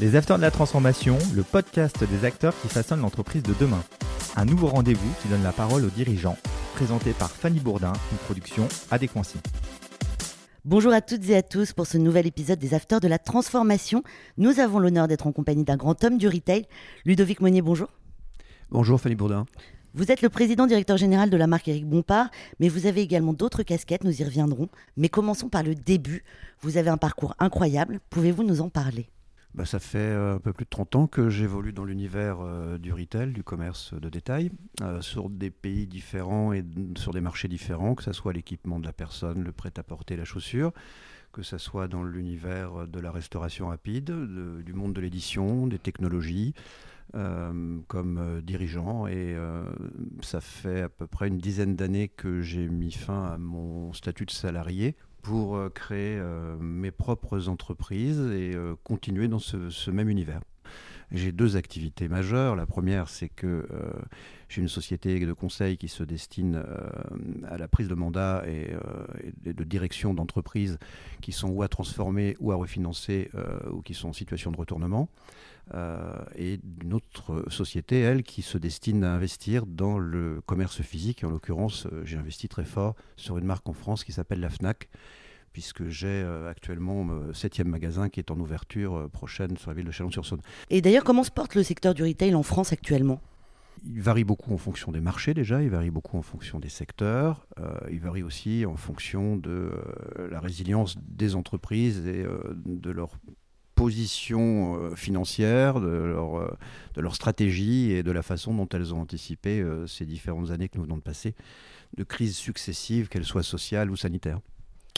Les Acteurs de la Transformation, le podcast des acteurs qui façonnent l'entreprise de demain. Un nouveau rendez-vous qui donne la parole aux dirigeants, présenté par Fanny Bourdin, une production Adéquancy. Bonjour à toutes et à tous pour ce nouvel épisode des Afters de la Transformation. Nous avons l'honneur d'être en compagnie d'un grand homme du retail, Ludovic Monnier, bonjour. Bonjour Fanny Bourdin. Vous êtes le président directeur général de la marque Éric Bompard, mais vous avez également d'autres casquettes, nous y reviendrons. Mais commençons par le début. Vous avez un parcours incroyable, pouvez-vous nous en parler? Bah, ça fait euh, un peu plus de 30 ans que j'évolue dans l'univers euh, du retail, du commerce de détail, euh, sur des pays différents et sur des marchés différents, que ce soit l'équipement de la personne, le prêt-à-porter, la chaussure, que ce soit dans l'univers de la restauration rapide, du monde de l'édition, des technologies, comme dirigeant. Et ça fait à peu près une dizaine d'années que j'ai mis fin à mon statut de salarié pour euh, créer euh, mes propres entreprises et euh, continuer dans ce, même univers. J'ai deux activités majeures. La première, c'est que j'ai une société de conseil qui se destine à la prise de mandat et, de direction d'entreprises qui sont ou à transformer ou à refinancer ou qui sont en situation de retournement. Et une autre société, elle, qui se destine à investir dans le commerce physique. En l'occurrence, j'ai investi très fort sur une marque en France qui s'appelle la FNAC puisque j'ai euh, actuellement mon septième magasin qui est en ouverture euh, prochaine sur la ville de Chalon-sur-Saône. Et d'ailleurs, comment se porte le secteur du retail en France actuellement? Il varie beaucoup en fonction des marchés déjà, il varie beaucoup en fonction des secteurs, euh, il varie aussi en fonction de la résilience des entreprises et de leur position financière, de leur, de leur stratégie et de la façon dont elles ont anticipé ces différentes années que nous venons de passer, de crises successives, qu'elles soient sociales ou sanitaires.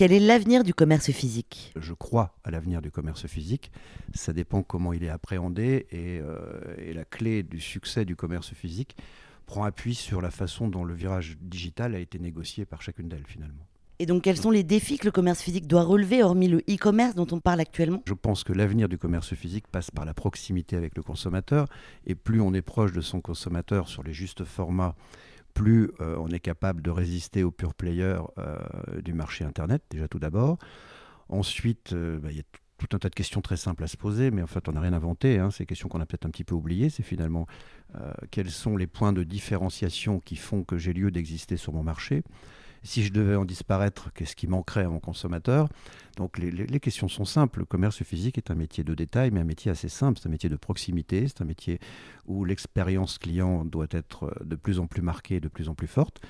Quel est l'avenir du commerce physique? Je crois à l'avenir du commerce physique. Ça dépend comment il est appréhendé et, euh, et, la clé du succès du commerce physique prend appui sur la façon dont le virage digital a été négocié par chacune d'elles finalement. Et donc quels sont les défis que le commerce physique doit relever hormis le e-commerce dont on parle actuellement? Je pense que l'avenir du commerce physique passe par la proximité avec le consommateur et plus on est proche de son consommateur sur les justes formats plus euh, on est capable de résister aux pure players euh, du marché Internet, déjà tout d'abord. Ensuite, euh, bah, il y a tout un tas de questions très simples à se poser, mais en fait, on n'a rien inventé. Hein. Ces questions qu'on a peut-être un petit peu oubliées, c'est finalement quels sont les points de différenciation qui font que j'ai lieu d'exister sur mon marché? Si je devais en disparaître, qu'est-ce qui manquerait à mon consommateur? Donc les, questions sont simples. Le commerce physique est un métier de détail, mais un métier assez simple. C'est un métier de proximité, c'est un métier où l'expérience client doit être euh, de plus en plus marquée, de plus en plus forte.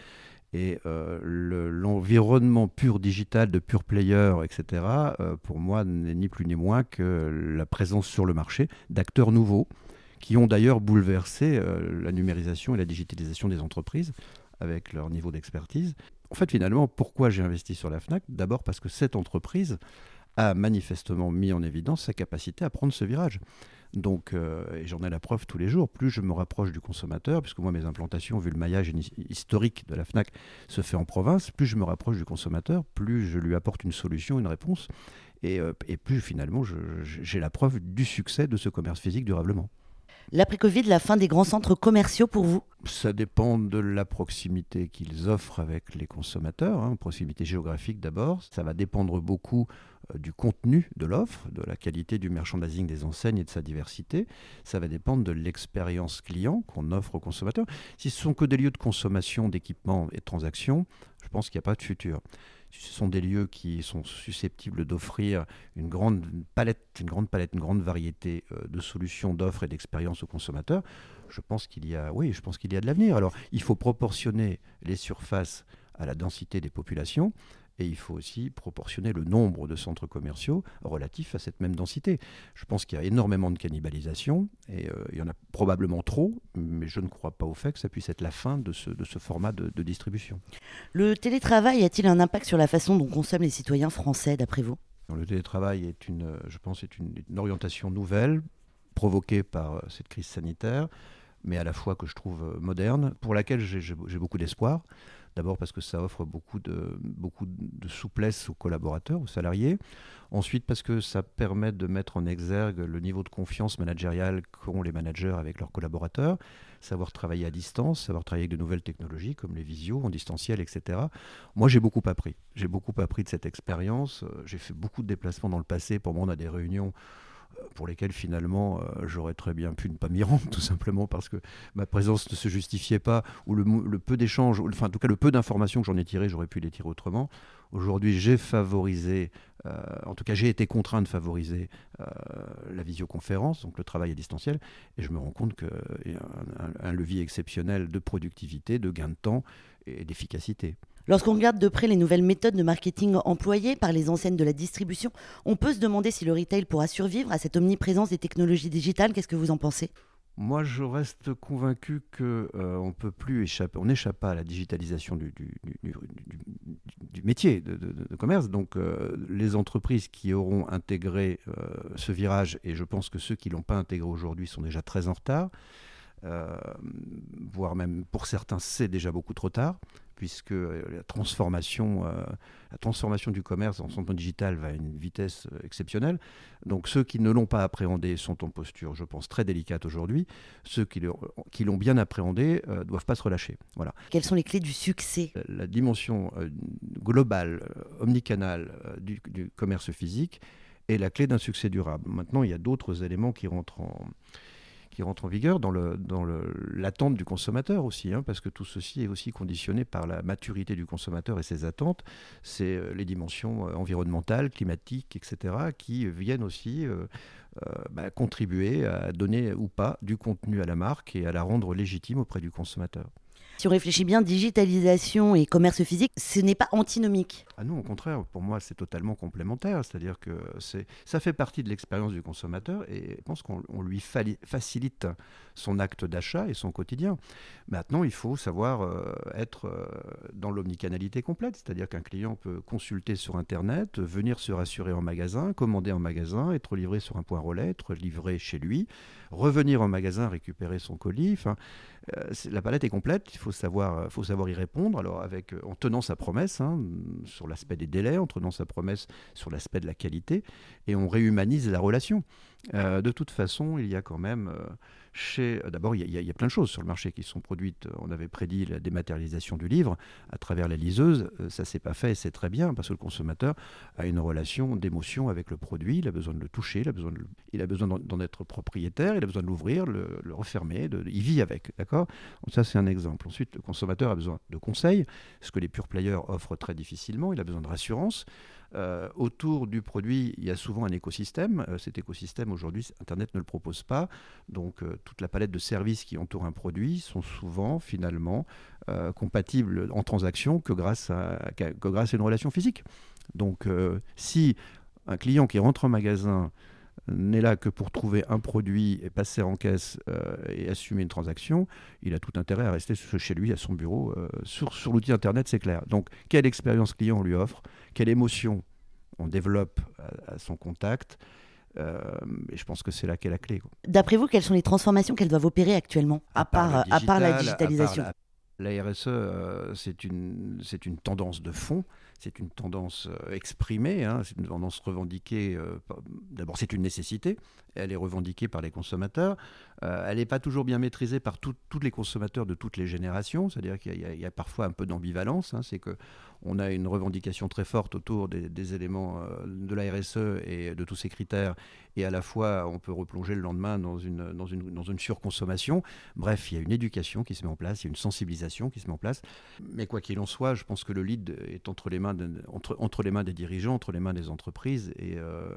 Et euh, l'environnement pur digital de pur player, etc., euh, pour moi, n'est ni plus ni moins que la présence sur le marché d'acteurs nouveaux qui ont d'ailleurs bouleversé la numérisation et la digitalisation des entreprises avec leur niveau d'expertise. En fait, finalement, pourquoi j'ai investi sur la FNAC? D'abord parce que cette entreprise a manifestement mis en évidence sa capacité à prendre ce virage. Donc, euh, et j'en ai la preuve tous les jours, plus je me rapproche du consommateur, puisque moi mes implantations, vu le maillage historique de la FNAC, se fait en province, plus je me rapproche du consommateur, plus je lui apporte une solution, une réponse, et, euh, et plus finalement j'ai la preuve du succès de ce commerce physique durablement. L'après-Covid, la fin des grands centres commerciaux pour vous Ça dépend de la proximité qu'ils offrent avec les consommateurs, hein, proximité géographique d'abord. Ça va dépendre beaucoup euh, du contenu de l'offre, de la qualité du merchandising des enseignes et de sa diversité. Ça va dépendre de l'expérience client qu'on offre aux consommateurs. Si ce sont que des lieux de consommation, d'équipement et de transactions, je pense qu'il n'y a pas de futur ce sont des lieux qui sont susceptibles d'offrir une grande palette, une grande palette, une grande variété euh, de solutions, d'offres et d'expériences aux consommateurs. Je pense qu'il y a, je pense qu'il y a de l'avenir. Alors, il faut proportionner les surfaces à la densité des populations et il faut aussi proportionner le nombre de centres commerciaux relatifs à cette même densité. Je pense qu'il y a énormément de cannibalisation, et euh, il y en a probablement trop, mais je ne crois pas au fait que ça puisse être la fin de ce, de ce format de, distribution. Le télétravail a-t-il un impact sur la façon dont consomment les citoyens français, d'après vous? Le télétravail est une, je pense, est une, orientation nouvelle provoquée par euh, cette crise sanitaire, mais à la fois que je trouve euh, moderne, pour laquelle j'ai beaucoup d'espoir. D'abord parce que ça offre beaucoup de, beaucoup de souplesse aux collaborateurs, aux salariés. Ensuite parce que ça permet de mettre en exergue le niveau de confiance managériale qu'ont les managers avec leurs collaborateurs, savoir travailler à distance, savoir travailler avec de nouvelles technologies comme les visios en distanciel, etc. Moi, j'ai beaucoup appris. J'ai beaucoup appris de cette expérience. J'ai fait beaucoup de déplacements dans le passé. Pour moi, on a des réunions pour lesquels finalement j'aurais très bien pu ne pas m'y rendre, tout simplement parce que ma présence ne se justifiait pas, ou le, le peu d'échanges, enfin en tout cas le peu d'informations que j'en ai tirées, j'aurais pu les tirer autrement. Aujourd'hui, j'ai favorisé, euh, en tout cas, j'ai été contraint de favoriser euh, la visioconférence, donc le travail à distanciel, et je me rends compte qu'il y a un, levier exceptionnel de productivité, de gain de temps et d'efficacité. Lorsqu'on regarde de près les nouvelles méthodes de marketing employées par les enseignes de la distribution, on peut se demander si le retail pourra survivre à cette omniprésence des technologies digitales. Qu'est-ce que vous en pensez? Moi, je reste convaincu qu'on euh, on peut plus échapper, on n'échappe pas à la digitalisation du, métier de, commerce. Donc, euh, les entreprises qui auront intégré euh, ce virage, et je pense que ceux qui l'ont pas intégré aujourd'hui sont déjà très en retard, voire même pour certains, c'est déjà beaucoup trop tard puisque euh, la transformation, euh, la transformation du commerce en son digital va à une vitesse euh, exceptionnelle. Donc ceux qui ne l'ont pas appréhendé sont en posture, je pense, très délicate aujourd'hui. Ceux qui l'ont bien appréhendé ne doivent pas se relâcher. Voilà. Quelles sont les clés du succès? La dimension globale, omnicanale du, du commerce physique est la clé d'un succès durable. Maintenant, il y a d'autres éléments qui rentrent en qui rentre en vigueur dans l'attente dans le, du consommateur aussi, hein, parce que tout ceci est aussi conditionné par la maturité du consommateur et ses attentes. C'est euh, les dimensions euh, environnementales, climatiques, etc., qui viennent aussi euh, bah, contribuer à donner ou pas du contenu à la marque et à la rendre légitime auprès du consommateur. Si on réfléchit bien, digitalisation et commerce physique, ce n'est pas antinomique. Ah non, au contraire, pour moi, c'est totalement complémentaire. C'est-à-dire que ça fait partie de l'expérience du consommateur et je pense qu'on lui facilite son acte d'achat et son quotidien. Maintenant, il faut savoir euh, être euh, dans l'omnicanalité complète, c'est-à-dire qu'un client peut consulter sur Internet, venir se rassurer en magasin, commander en magasin, être livré sur un point relais, être livré chez lui, revenir en magasin récupérer son colis. Euh, la palette est complète, il faut savoir, savoir y répondre. Alors, avec, en tenant sa promesse hein, sur l'aspect des délais, en tenant sa promesse sur l'aspect de la qualité, et on réhumanise la relation. De toute façon, il y a quand même chez. Euh, d'abord, il y, a plein de choses sur le marché qui sont produites. On avait prédit la dématérialisation du livre à travers la liseuse. Euh, ça s'est pas fait c'est très bien parce que le consommateur a une relation d'émotion avec le produit. Il a besoin de le toucher, il a besoin, besoin d'en être propriétaire, il a besoin de l'ouvrir, le, le, refermer. De, il vit avec. D'accord? Ça, c'est un exemple. Ensuite, le consommateur a besoin de conseils, ce que les pure players offrent très difficilement. Il a besoin de rassurance. Euh, autour du produit, il y a souvent un écosystème. Euh, cet écosystème, aujourd'hui, Internet ne le propose pas. Donc, euh, toute la palette de services qui entourent un produit sont souvent, finalement, compatibles en transaction que grâce, à, que grâce une relation physique. Donc, si un client qui rentre en magasin n'est là que pour trouver un produit et passer en caisse et assumer une transaction, il a tout intérêt à rester chez lui, à son bureau. sur sur l'outil Internet, c'est clair. Donc, quelle expérience client on lui offre quelle émotion on développe à, son contact. Euh, et je pense que c'est là qu'est la clé. D'après vous, quelles sont les transformations qu'elles doivent opérer actuellement, à, part, à part la digitalisation? la, RSE, euh, c'est une, une tendance de fond, c'est une tendance euh, exprimée, hein, c'est une tendance revendiquée. D'abord, c'est une nécessité, elle est revendiquée par les consommateurs. elle n'est pas toujours bien maîtrisée par tous les consommateurs de toutes les générations, c'est-à-dire qu'il y, a parfois un peu d'ambivalence. Hein, c'est que on a une revendication très forte autour des, éléments euh, de la RSE et de tous ces critères, et à la fois on peut replonger le lendemain dans une, surconsommation. Bref, il y a une éducation qui se met en place, il y a une sensibilisation qui se met en place. Mais quoi qu'il en soit, je pense que le lead est entre les mains, entre, entre les mains des dirigeants, entre les mains des entreprises, et euh,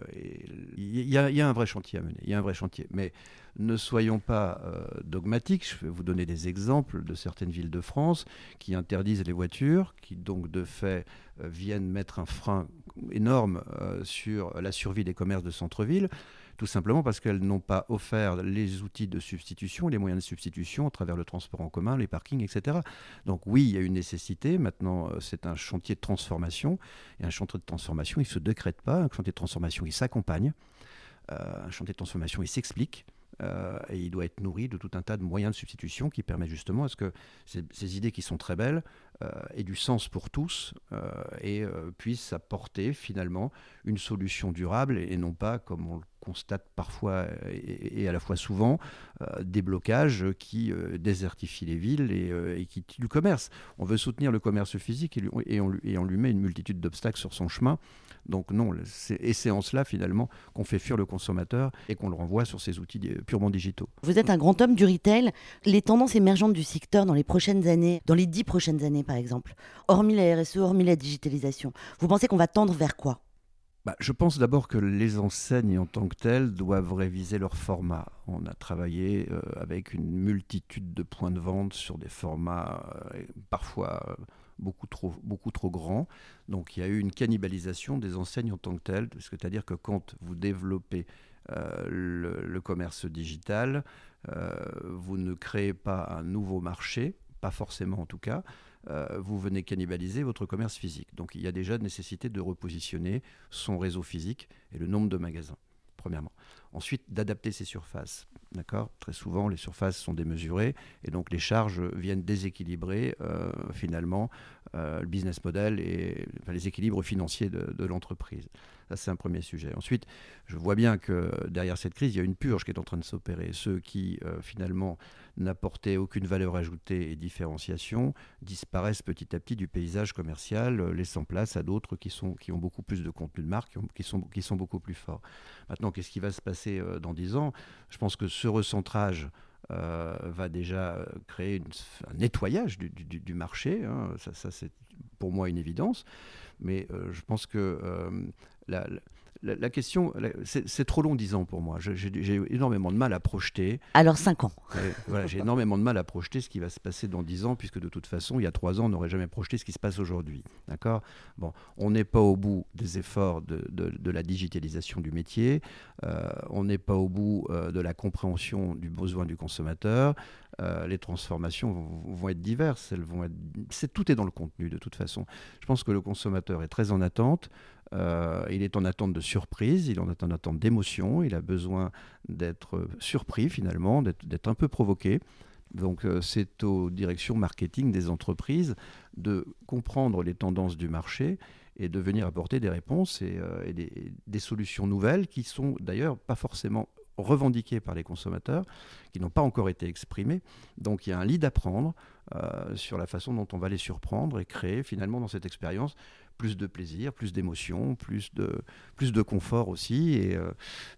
il y, y, a un vrai chantier à mener. Il y a un vrai chantier. Mais ne soyons pas euh, dogmatiques. Je vais vous donner des exemples de certaines villes de France qui interdisent les voitures, qui donc de fait euh, viennent mettre un frein énorme euh, sur la survie des commerces de centre-ville tout simplement parce qu'elles n'ont pas offert les outils de substitution, les moyens de substitution à travers le transport en commun, les parkings, etc. Donc oui, il y a une nécessité. Maintenant, c'est un chantier de transformation. Et un chantier de transformation, il ne se décrète pas. Un chantier de transformation, il s'accompagne. un chantier de transformation, il s'explique. Euh, et il doit être nourri de tout un tas de moyens de substitution qui permettent justement à ce que ces, idées qui sont très belles ait du sens pour tous et puisse apporter finalement une solution durable et, non pas, comme on le constate parfois et, à la fois souvent, des blocages qui désertifient les villes et, qui tuent le commerce. On veut soutenir le commerce physique et, on, on lui met une multitude d'obstacles sur son chemin. Donc non, et c'est en cela finalement qu'on fait fuir le consommateur et qu'on le renvoie sur ces outils purement digitaux. Vous êtes un grand homme du retail. Les tendances émergentes du secteur dans les prochaines années, dans les dix prochaines années exemple, hormis la RSE, hormis la digitalisation, vous pensez qu'on va tendre vers quoi? Bah, je pense d'abord que les enseignes en tant que telles doivent réviser leur format. On a travaillé euh, avec une multitude de points de vente sur des formats euh, parfois euh, beaucoup trop, beaucoup trop grand. Donc il y a eu une cannibalisation des enseignes en tant que telles, c'est-à-dire que quand vous développez le, commerce digital, vous ne créez pas un nouveau marché, pas forcément en tout cas, vous venez cannibaliser votre commerce physique. Donc il y a déjà nécessité de repositionner son réseau physique et le nombre de magasins, premièrement. Ensuite, d'adapter ses surfaces. D'accord? Très souvent, les surfaces sont démesurées et donc les charges viennent déséquilibrer euh, finalement euh, le business model et les équilibres financiers de l'entreprise. Ça, c'est un premier sujet. Ensuite, je vois bien que derrière cette crise, il y a une purge qui est en train de s'opérer. Ceux qui, euh, finalement, n'apportaient aucune valeur ajoutée et différenciation disparaissent petit à petit du paysage commercial, laissant place à d'autres qui, qui ont beaucoup plus de contenu de marque, qui, sont, qui sont beaucoup plus forts. Maintenant, qu'est-ce qui va se passer? Euh, dans 10 ans Je pense que ce recentrage va déjà créer un nettoyage du, marché. Hein. Ça, c'est pour moi une évidence. Mais je pense que la, question, c'est trop long 10 ans pour moi. J'ai énormément de mal à projeter. Alors 5 ans. voilà, j'ai énormément de mal à projeter ce qui va se passer dans 10 ans, puisque de toute façon, il y a 3 ans, on n'aurait jamais projeté ce qui se passe aujourd'hui. D'accord? Bon, on n'est pas au bout des efforts de, de, la digitalisation du métier, euh, on n'est pas au bout euh, de la compréhension du besoin du consommateur. Euh, les transformations vont, vont, être diverses, elles vont être, tout est dans le contenu de toute façon. Je pense que le consommateur est très en attente. Euh, il est en attente de surprise, il est en attente d'émotion, il a besoin d'être surpris finalement, d'être un peu provoqué. Donc euh, c'est aux directions marketing des entreprises de comprendre les tendances du marché et de venir apporter des réponses et, euh, des, solutions nouvelles qui sont d'ailleurs pas forcément revendiquées par les consommateurs, qui n'ont pas encore été exprimées. Donc il y a un lit à prendre sur la façon dont on va les surprendre et créer finalement dans cette expérience plus de plaisir, plus d'émotion, plus de, plus de confort aussi. Et, euh,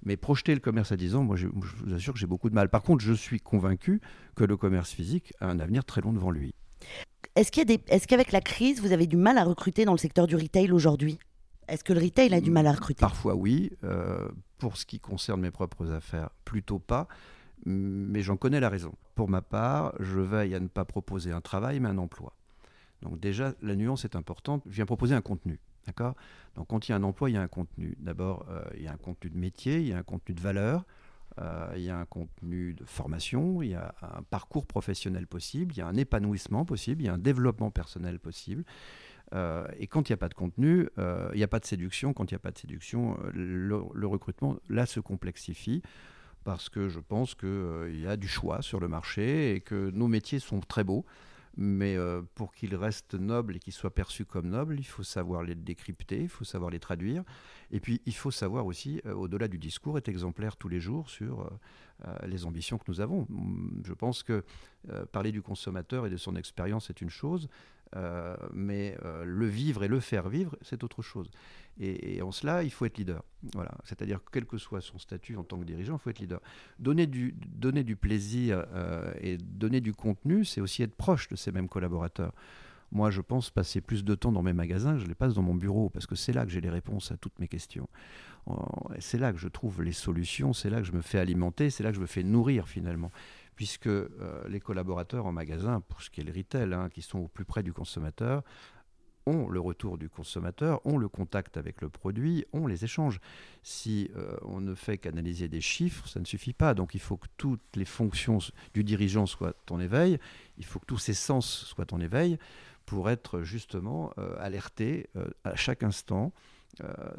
mais projeter le commerce à 10 ans, moi je, vous assure que j'ai beaucoup de mal. Par contre, je suis convaincu que le commerce physique a un avenir très long devant lui. Est-ce qu'il est qu'avec la crise, vous avez du mal à recruter dans le secteur du retail aujourd'hui? Est-ce que le retail a du mal à recruter? Parfois oui. Euh, pour ce qui concerne mes propres affaires, plutôt pas. Mais j'en connais la raison. Pour ma part, je veille à ne pas proposer un travail, mais un emploi. Donc déjà, la nuance est importante. Je viens proposer un contenu. D'accord? Donc quand il y a un emploi, il y a un contenu. D'abord, euh, il y a un contenu de métier, il y a un contenu de valeur, euh, il y a un contenu de formation, il y a un parcours professionnel possible, il y a un épanouissement possible, il y a un développement personnel possible. Euh, et quand il n'y a pas de contenu, il n'y a pas de séduction. Quand il n'y a pas de séduction, le, le, recrutement, là, se complexifie parce que je pense qu'il y a du choix sur le marché et que nos métiers sont très beaux. Mais euh, pour qu'ils restent nobles et qu'ils soient perçus comme nobles, il faut savoir les décrypter, il faut savoir les traduire. Et puis, il faut savoir aussi, euh, au-delà du discours, être exemplaire tous les jours sur euh, les ambitions que nous avons. Je pense que parler du consommateur et de son expérience est une chose, euh, mais euh, le vivre et le faire vivre, c'est autre chose. Et, en cela, il faut être leader. Voilà. C'est-à-dire que quel que soit son statut en tant que dirigeant, il faut être leader. Donner du, donner du plaisir euh, et donner du contenu, c'est aussi être proche de ces mêmes collaborateurs. Moi, je pense passer plus de temps dans mes magasins que je les passe dans mon bureau, parce que c'est là que j'ai les réponses à toutes mes questions. C'est là que je trouve les solutions, c'est là que je me fais alimenter, c'est là que je me fais nourrir finalement puisque euh, les collaborateurs en magasin, pour ce qui est le retail, hein, qui sont au plus près du consommateur, ont le retour du consommateur, ont le contact avec le produit, ont les échanges. Si euh, on ne fait qu'analyser des chiffres, ça ne suffit pas. Donc il faut que toutes les fonctions du dirigeant soient en éveil, il faut que tous ses sens soient en éveil pour être justement euh, alerté à chaque instant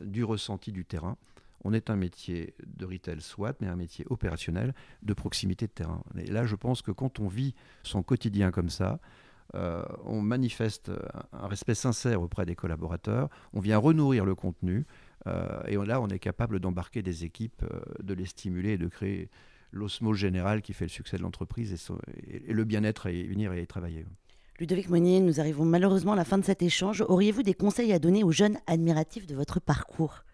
du ressenti du terrain on est un métier de retail soit, mais un métier opérationnel de proximité de terrain. Et là, je pense que quand on vit son quotidien comme ça, on manifeste un respect sincère auprès des collaborateurs, on vient renourrir le contenu, et là, on est capable d'embarquer des équipes, de les stimuler et de créer l'osmose générale qui fait le succès de l'entreprise et, le bien-être y venir et y travailler. Ludovic Monnier, nous arrivons malheureusement à la fin de cet échange. Auriez-vous des conseils à donner aux jeunes admiratifs de votre parcours?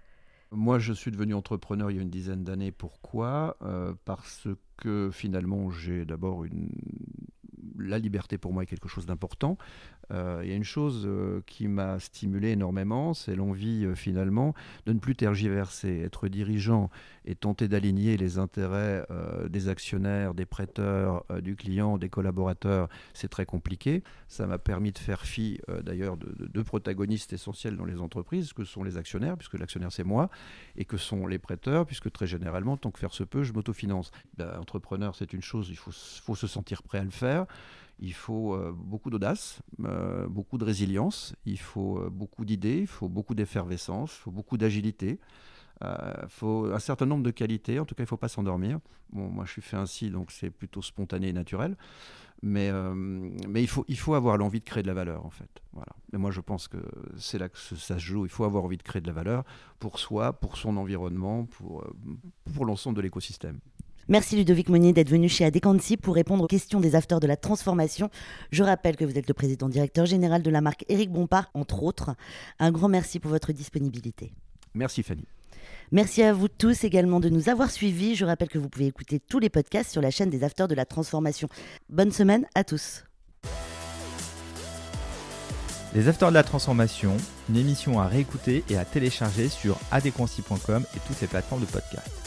Moi, je suis devenu entrepreneur il y a une dizaine d'années. Pourquoi? Euh, Parce que finalement, j'ai d'abord une la liberté pour moi est quelque chose d'important. Euh, il y a une chose euh, qui m'a stimulé énormément, c'est l'envie euh, finalement de ne plus tergiverser, être dirigeant et tenter d'aligner les intérêts des actionnaires, des prêteurs, du client, des collaborateurs, c'est très compliqué. Ça m'a permis de faire fi d'ailleurs de deux protagonistes essentiels dans les entreprises, que sont les actionnaires, puisque l'actionnaire c'est moi, et que sont les prêteurs, puisque très généralement, tant que faire se peut, je m'autofinance. Ben, entrepreneur, c'est une chose, il faut, faut se sentir prêt à le faire. Il faut euh, beaucoup d'audace, euh, beaucoup de résilience, il faut euh, beaucoup d'idées, il faut beaucoup d'effervescence, il faut beaucoup d'agilité. Il faut un certain nombre de qualités, en tout cas il ne faut pas s'endormir. Bon, moi je suis fait ainsi, donc c'est plutôt spontané et naturel. Mais, il, faut, avoir l'envie de créer de la valeur en fait. Et moi je pense que c'est là que ça se joue. Il faut avoir envie de créer de la valeur pour soi, pour son environnement, pour l'ensemble de l'écosystème. Merci Ludovic Monnier d'être venu chez Adecanti pour répondre aux questions des afters de la transformation. Je rappelle que vous êtes le président directeur général de la marque Éric Bompard, entre autres. Un grand merci pour votre disponibilité. Merci Fanny. Merci à vous tous également de nous avoir suivis. Je rappelle que vous pouvez écouter tous les podcasts sur la chaîne des afters de la transformation. Bonne semaine à tous. Les Afters de la Transformation, une émission à réécouter et à télécharger sur adequancy.com et toutes les plateformes de podcast.